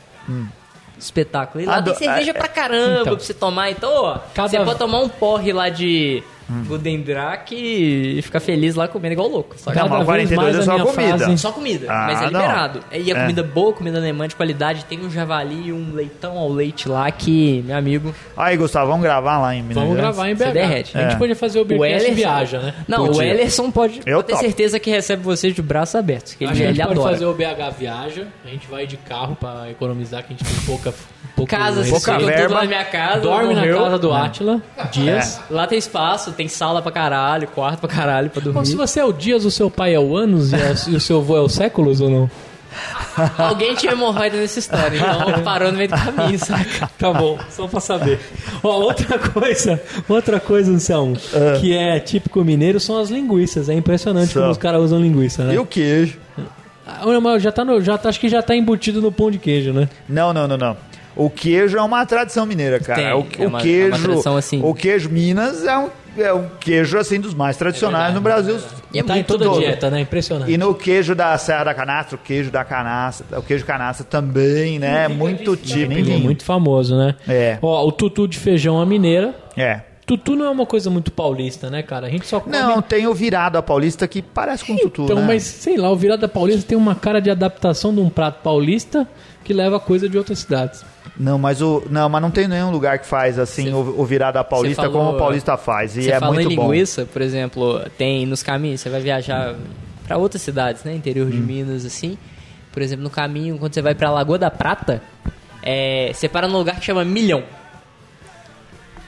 Espetáculo. E lá Ado- tem cerveja é- pra caramba Então. pra você tomar. Então, ó, Cada- você pode tomar um porre lá de Budendrack e ficar feliz lá comendo igual louco. Só, que Não, mas vez 42 mais é só comida. fase- só comida, Ah, mas é não. liberado. E a É. comida boa, comida alemã de qualidade. Tem um javali e um leitão ao leite lá que, meu amigo, Aí, Gustavo, vamos gravar lá em Minas Vamos gravar em Você BH. derrete. A gente É. podia fazer o Beercast Ellerson- viaja, né? Não, Podia. o Ellerson pode, Eu pode ter certeza que recebe vocês de braços abertos. Que A ele, gente ele pode adora. fazer o BH viaja, a gente vai de carro pra economizar, que a gente tem pouca... pouco Casa, receita. Pouca verba. tudo na minha casa. Dorme na casa do Átila, dias. Lá tem espaço, tem sala pra caralho, quarto pra caralho pra dormir. Bom, se você é o Dias, o seu pai é o Anos e, a- e o seu avô é o Séculos ou não? Alguém tinha hemorroida nessa história, então parou no meio do caminho, saca? Tá bom, só pra saber. Ó, outra coisa, outra coisa, Anselmo, que é típico mineiro são as linguiças. É impressionante como os caras usam linguiça, né? E o queijo? Ah, mas já tá no, já tá, acho que já tá embutido no pão de queijo, né? Não, não, não, não. O queijo é uma tradição mineira, cara. Tem, o, é o uma- é queijo, uma tradição, assim. o queijo Minas é um, é um queijo assim dos mais tradicionais no Brasil. E é tá em muito toda a todo. dieta, né? Impressionante. E no queijo da Serra da Canastra, o queijo da canastra, o queijo canastra também, né? É muito típico. É muito famoso, né? É. Ó, o tutu de feijão à mineira. É. Tutu não é uma coisa muito paulista, né, cara? A gente só come... Não, tem o virado a paulista que parece com tutu, Então, né? mas sei lá, o virada paulista tem uma cara de adaptação de um prato paulista que leva coisa de outras cidades. Não, mas o não, mas não tem nenhum lugar que faz assim o, o virado a paulista falou- como o paulista faz e é fala muito em bom. linguiça, por exemplo, tem nos caminhos, você vai viajar pra outras cidades, né? Interior Hum. de Minas, assim. Por exemplo, no caminho, quando você vai pra Lagoa da Prata, é, você para num lugar que chama Milhão.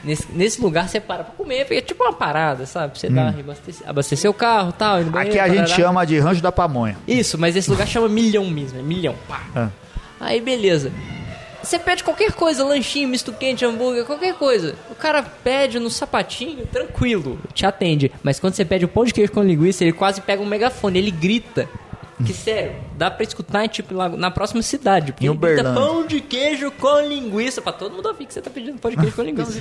Nesse, nesse lugar você para pra comer, porque é tipo uma parada, sabe? Você dá, abastecer, abastecer o carro e tal. no Hum. Aqui a gente chama de Rancho da Pamonha. Isso, mas esse lugar chama Milhão mesmo, é Milhão. Pá. Ah. Aí beleza. Você pede qualquer coisa, lanchinho, misto quente, hambúrguer, qualquer coisa. O cara pede no sapatinho, tranquilo, te atende. Mas quando você pede o pão de queijo com linguiça, ele quase pega um megafone, ele grita. Que sério, dá pra escutar tipo, na próxima cidade. Porque ele grita pão de queijo com linguiça. Pra todo mundo ouvir que você tá pedindo pão de queijo com linguiça.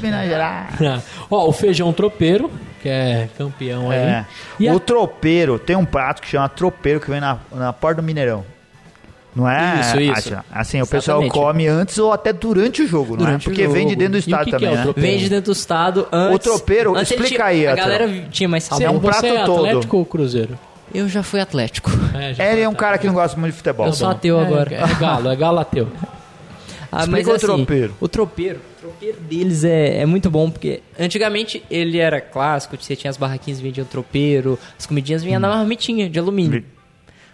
Ó, o feijão tropeiro, que é campeão aí. É. E o a- tropeiro, tem um prato que chama tropeiro que vem na, na porta do Mineirão. Não é? Isso, isso. Assim, o pessoal come antes ou até durante o jogo, não é? Durante o Porque vende jogo. dentro do E o estádio que que é também, o né? Vende dentro do estado antes. O tropeiro, antes explica tinha- aí, A galera tinha mais Você, é um você prato é todo. Atlético ou Cruzeiro? Eu já fui Atlético. É, já Ele é um cara que não gosta muito de futebol. Eu sou ateu É, agora. É, galo, é galo ateu. Ah, Explica mas o assim, tropeiro. O tropeiro. O tropeiro deles é, é muito bom, porque antigamente ele era clássico, você tinha as barraquinhas que vendiam tropeiro, as comidinhas vinham na marmitinha de alumínio.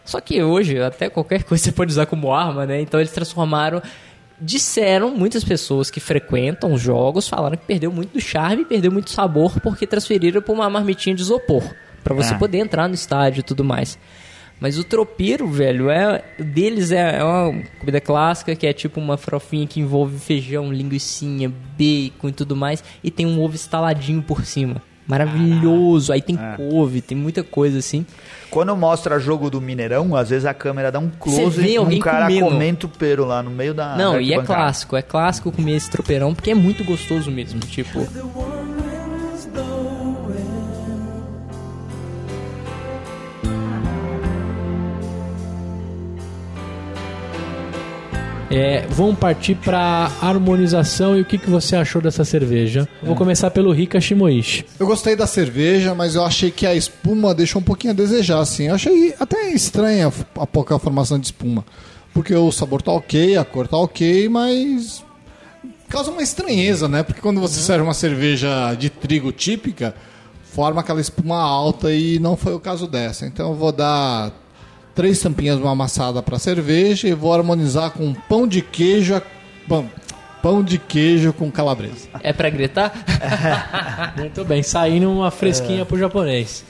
Só que hoje, até qualquer coisa você pode usar como arma, né? Então eles transformaram. Disseram muitas pessoas que frequentam os jogos, falaram que perdeu muito do charme, perdeu muito sabor, porque transferiram para uma marmitinha de isopor. Pra você Ah. poder entrar no estádio e tudo mais. Mas o tropeiro, velho, é deles é, é uma comida clássica que é tipo uma farofinha que envolve feijão, linguiçinha, bacon e tudo mais, e tem um ovo estaladinho por cima. Maravilhoso. Aí tem É. couve, tem muita coisa assim. Quando mostra jogo do Mineirão, às vezes a câmera dá um close num alguém cara comendo. comendo tropeiro lá no meio da Não, e é clássico, é clássico comer esse tropeirão porque é muito gostoso mesmo, tipo. É, vamos partir pra harmonização e o que, que você achou dessa cerveja? É. Vou começar pelo Rika Shimoishi. Eu gostei da cerveja, mas eu achei que a espuma deixou um pouquinho a desejar, assim. Eu achei até estranha a pouca formação de espuma. Porque o sabor tá ok, a cor tá ok, mas causa uma estranheza, né? Porque quando você serve uma cerveja de trigo típica, forma aquela espuma alta e não foi o caso dessa. Então eu vou dar três tampinhas de uma amassada para cerveja e vou harmonizar com pão de queijo, a- pão, pão de queijo com calabresa. É pra gritar? Muito bem, saindo uma É. fresquinha pro japonês.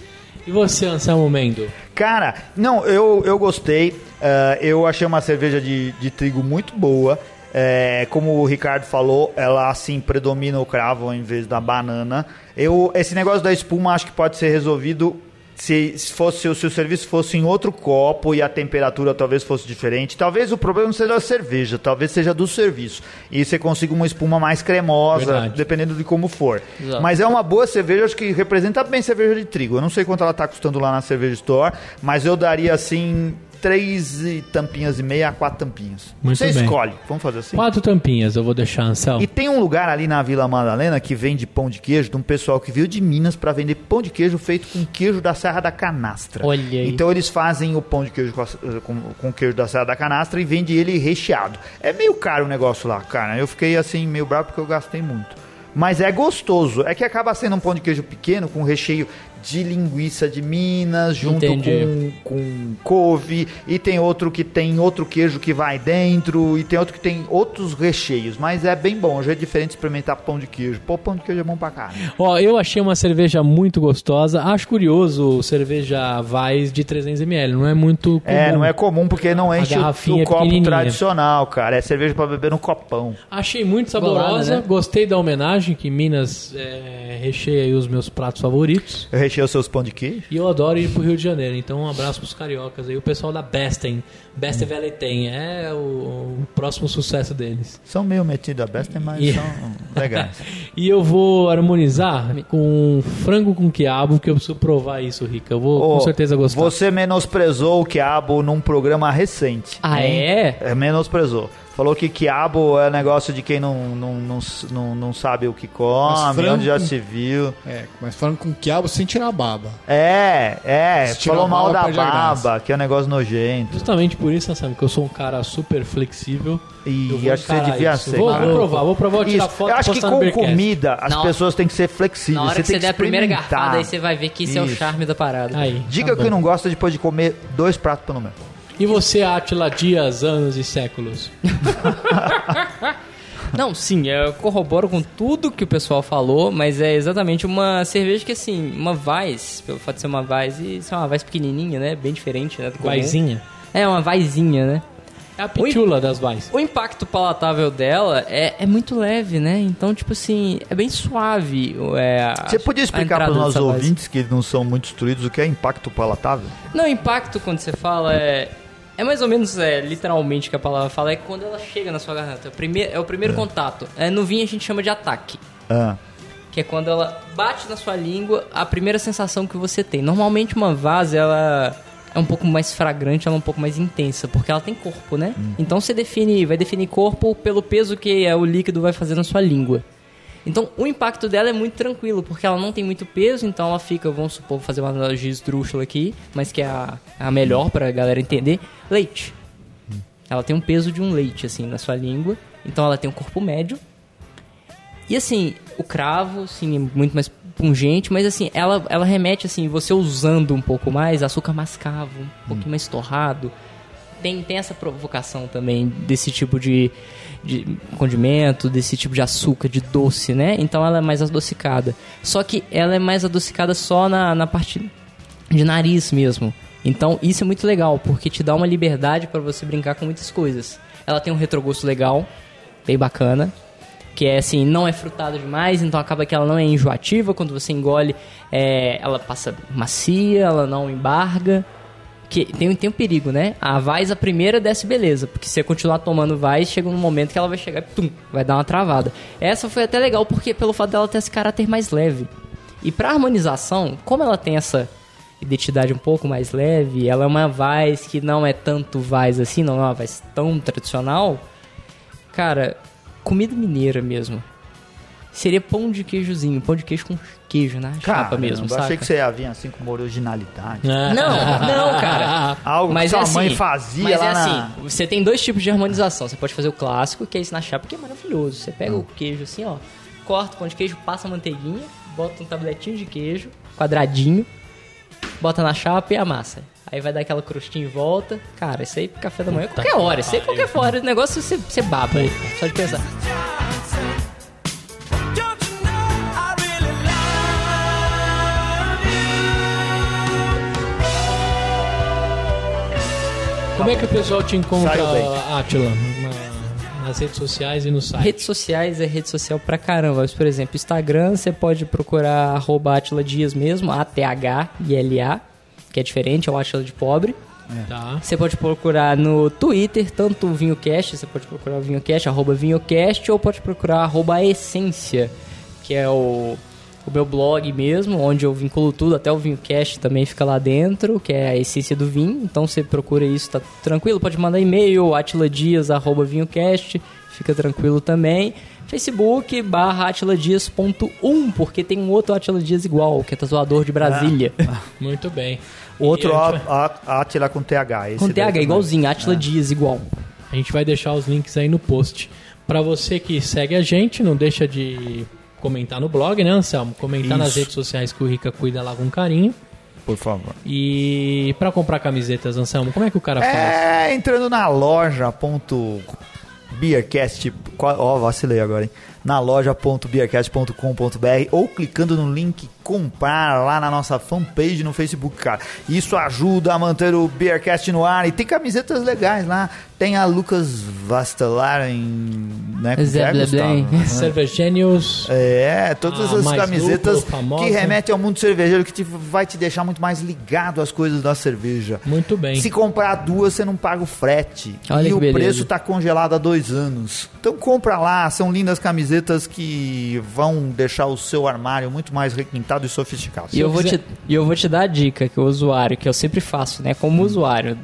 E você, Anselmo Mendo? Cara, não, eu, eu gostei. eh, eu achei uma cerveja de, de trigo muito boa. Eh, como o Ricardo falou, ela assim predomina o cravo em vez da banana. Eu, esse negócio da espuma acho que pode ser resolvido se, se fosse se o serviço fosse em outro copo e a temperatura talvez fosse diferente. Talvez o problema não seja da cerveja, talvez seja do serviço. E você consiga uma espuma mais cremosa, Verdade. dependendo de como for. Exato. Mas é uma boa cerveja, acho que representa bem cerveja de trigo. Eu não sei quanto ela tá custando lá na Cerveja Store, mas eu daria assim três tampinhas e meia a quatro tampinhas. Muito Você bem. escolhe. Vamos fazer assim? Quatro tampinhas eu vou deixar, Ansel. E tem um lugar ali na Vila Madalena que vende pão de queijo de um pessoal que veio de Minas pra vender pão de queijo feito com queijo da Serra da Canastra. Olha aí. Então eles fazem o pão de queijo com, a- com, com queijo da Serra da Canastra e vende ele recheado. É meio caro o negócio lá, cara. Eu fiquei assim meio bravo porque eu gastei muito. Mas é gostoso. É que acaba sendo um pão de queijo pequeno com recheio de linguiça de Minas, junto Entendi. com, com couve, e tem outro que tem outro queijo que vai dentro, e tem outro que tem outros recheios, mas é bem bom, já é diferente experimentar pão de queijo. Pô, pão de queijo é bom pra caramba. Ó, eu achei uma cerveja muito gostosa. Acho curioso cerveja Vais de 300ml. Não é muito comum. É, não é comum porque não enche o, garrafinha o copo pequenininha. tradicional, cara. É cerveja pra beber no copão. Achei muito saborosa. Bolada, né? Gostei da homenagem que Minas é, recheia aí os meus pratos favoritos. Eu recheio os seus pão de queijo. E eu adoro ir pro Rio de Janeiro. Então um abraço pros cariocas aí. O pessoal da Besten. Beste Veletem. É o, o próximo sucesso deles. São meio metidos a besta, mas E- são legais. E eu vou harmonizar com frango com quiabo, que eu preciso provar isso, Rica. Eu vou com Ô, certeza gostar. Você menosprezou o quiabo num programa recente. Ah, é? É, menosprezou. Falou que quiabo é negócio de quem não, não, não, não, não sabe o que come, frango onde já com- se viu. É, mas falando com quiabo sem tirar a baba. É, é, Se falou mal da baba, que é um negócio nojento. Justamente por isso, Sam, que eu sou um cara super flexível. E acho que você devia isso. ser. Vou, vou provar, vou provar, vou tirar Isso. foto Eu acho que com comida as Na- pessoas têm que ser flexíveis. Na hora você que você tem der a primeira garfada, aí você vai ver que isso, é o Isso. charme da parada. Aí, Diga tá que bom. não gosta depois de comer dois pratos pelo menos. E você, Atila, dias, anos e séculos? Não, sim, eu corroboro com tudo que o pessoal falou, mas é exatamente uma cerveja que, assim, uma Weiss, pelo fato de ser uma Weiss, e ser uma Weiss pequenininha, né? Bem diferente, né? do comum. Vaizinha? É, uma Weizinha, né? É a pitula das vais. O impacto palatável dela é, é muito leve, né? Então, tipo assim, é bem suave. É, a- Você podia explicar para os nossos Weiss. ouvintes que não são muito instruídos o que é impacto palatável? Não, impacto, quando você fala, é. É mais ou menos, é, literalmente, que a palavra fala, é quando ela chega na sua garganta. É o primeiro, é o primeiro contato. É, no vinho a gente chama de ataque. Ah, Que é quando ela bate na sua língua, a primeira sensação que você tem. Normalmente uma vase, ela é um pouco mais fragrante, ela é um pouco mais intensa, porque ela tem corpo, né? Então você define, vai definir corpo pelo peso que é, o líquido vai fazer na sua língua. Então o impacto dela é muito tranquilo, porque ela não tem muito peso, então ela fica, vamos supor, vou fazer uma analogia esdrúxula aqui, mas que é a, a melhor pra galera entender. Leite. Ela tem um peso de um leite, assim, na sua língua. Então ela tem um corpo médio. E assim, o cravo, sim, é muito mais pungente, mas assim, ela, ela remete, assim, você usando um pouco mais, açúcar mascavo, um pouquinho mais torrado. Tem, tem essa provocação também desse tipo de, de condimento, desse tipo de açúcar, de doce, né? Então ela é mais adocicada. Só que ela é mais adocicada só na, na parte de nariz mesmo. Então isso é muito legal, porque te dá uma liberdade para você brincar com muitas coisas. Ela tem um retrogosto legal, bem bacana. Que é assim, não é frutada demais, então acaba que ela não é enjoativa. Quando você engole, é, ela passa macia, ela não embarga. Que tem, tem um perigo, né? A Vais, a primeira, desce beleza. Porque se você continuar tomando Vais, chega um momento que ela vai chegar e pum, vai dar uma travada. Essa foi até legal, porque pelo fato dela ter esse caráter mais leve. E pra harmonização, como ela tem essa identidade um pouco mais leve, ela é uma Vais que não é tanto Vais assim, não é uma Vais tão tradicional. Cara, comida mineira mesmo. Seria pão de queijozinho, pão de queijo com queijo na chapa mesmo, eu saca? achei que você ia vir assim com uma originalidade. É. Não, não, cara. Algo Mas que é sua mãe assim, fazia mas lá é na... assim, você tem dois tipos de harmonização. Você pode fazer o clássico, que é esse na chapa, que é maravilhoso. Você pega o queijo assim, ó, corta o pão de queijo, passa a manteiguinha, bota um tabletinho de queijo, quadradinho, bota na chapa e amassa. Aí vai dar aquela crostinha em volta. Cara, isso aí café da manhã, qualquer hora. Isso aí qualquer hora. O negócio você, você baba aí, só de pensar. Como é que o pessoal te encontra. Atila? Na- nas redes sociais e no site? Redes sociais é rede social pra caramba. Mas, por exemplo, Instagram, você pode procurar arroba Atila Dias mesmo, A-T-H-I-L-A, que é diferente, é o Atila de pobre. Tá. Você pode procurar no Twitter, tanto o VinhoCast, você pode procurar o VinhoCast, arroba VinhoCast, ou pode procurar arroba Essência, que é o o meu blog mesmo, onde eu vinculo tudo, até o VinhoCast também fica lá dentro, que é a essência do vinho. Então você procura isso, tá tranquilo. Pode mandar e-mail, atiladias.vinhocast, fica tranquilo também. Facebook barra atiladias.1, porque tem um outro Atila Dias igual, que é tatuador de Brasília. Muito bem. Outro Atila com TH. esse Com TH, também. igualzinho, Atila Dias igual. A gente vai deixar os links aí no post. Pra você que segue a gente, não deixa de comentar no blog, né, Anselmo? Comentar nas Isso. redes sociais que o Rica cuida lá com carinho. Por favor. E pra comprar camisetas, Anselmo, como é que o cara faz? É, entrando na loja ponto beercast, qual- ó, vacilei agora, hein? Na loja.beercast.com.br ou clicando no link comprar lá na nossa fanpage no Facebook, cara. Isso ajuda a manter o Beercast no ar e tem camisetas legais lá. Tem a Lucas Vastelaren, né? como que Zé é. Cervegenius. É, todas A essas camisetas famosa. que remetem ao mundo cervejeiro, que te- vai te deixar muito mais ligado às coisas da cerveja. Muito bem. Se comprar duas, você não paga o frete. Olha e o beleza. preço tá congelado há dois anos. Então compra lá, são lindas camisetas que vão deixar o seu armário muito mais requintado e sofisticado. E eu, eu vou quiser- te, e eu vou te dar a dica que o usuário, que eu sempre faço, né? Como usuário.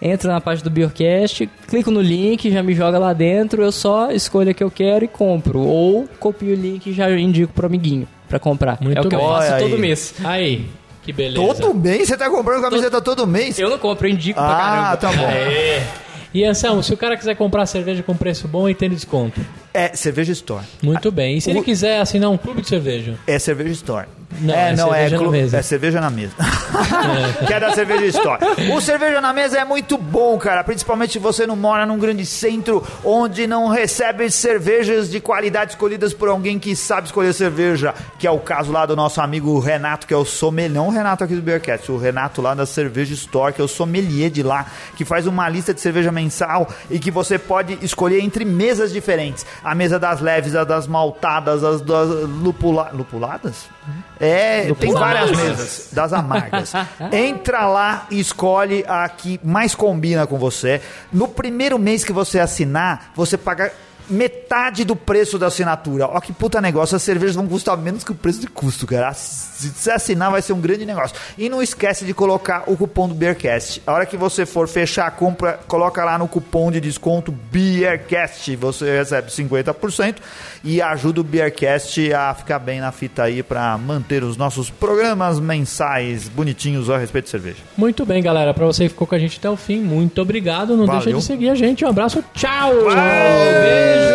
Entra na página do Beercast, clico no link, já me joga lá dentro, eu só escolho a que eu quero e compro. Ou copio o link e já indico pro amiguinho pra comprar. Muito é o que eu bem. faço Olha todo aí. mês. Aí, que beleza. Todo mês? Você tá comprando camiseta todo mês? Eu não compro, eu indico pra Ah, caramba. tá bom. É. E Anselmo, se o cara quiser comprar cerveja com preço bom e tem desconto. É Cerveja Store. Muito bem. E se ele o- quiser assinar um clube de cerveja? É Cerveja Store. Não, é, é não, é, cerveja na mesa. é cerveja na mesa. que é da Cerveja Store. O cerveja na mesa é muito bom, cara. Principalmente se você não mora num grande centro onde não recebe cervejas de qualidade escolhidas por alguém que sabe escolher cerveja. Que é o caso lá do nosso amigo Renato, que é o sommelier. Não o Renato aqui do Beercast, o Renato lá da Cerveja Store, que é o sommelier de lá, que faz uma lista de cerveja mensal e que você pode escolher entre mesas diferentes. A mesa das leves, a das maltadas, as das lupula... lupuladas? É, tem várias mesas das amargas. Entra lá e escolhe a que mais combina com você. No primeiro mês que você assinar, você paga metade do preço da assinatura. Ó que puta negócio, as cervejas vão custar menos que o preço de custo, cara. Se assinar vai ser um grande negócio. E não esquece de colocar o cupom do Beercast. A hora que você for fechar a compra, coloca lá no cupom de desconto Beercast. Você recebe 50% e ajuda o Beercast a ficar bem na fita aí para manter os nossos programas mensais bonitinhos a respeito de cerveja. Muito bem, galera. Pra você que ficou com a gente até o fim, muito obrigado. Não Valeu. deixa de seguir a gente. Um abraço. Tchau. Beijo.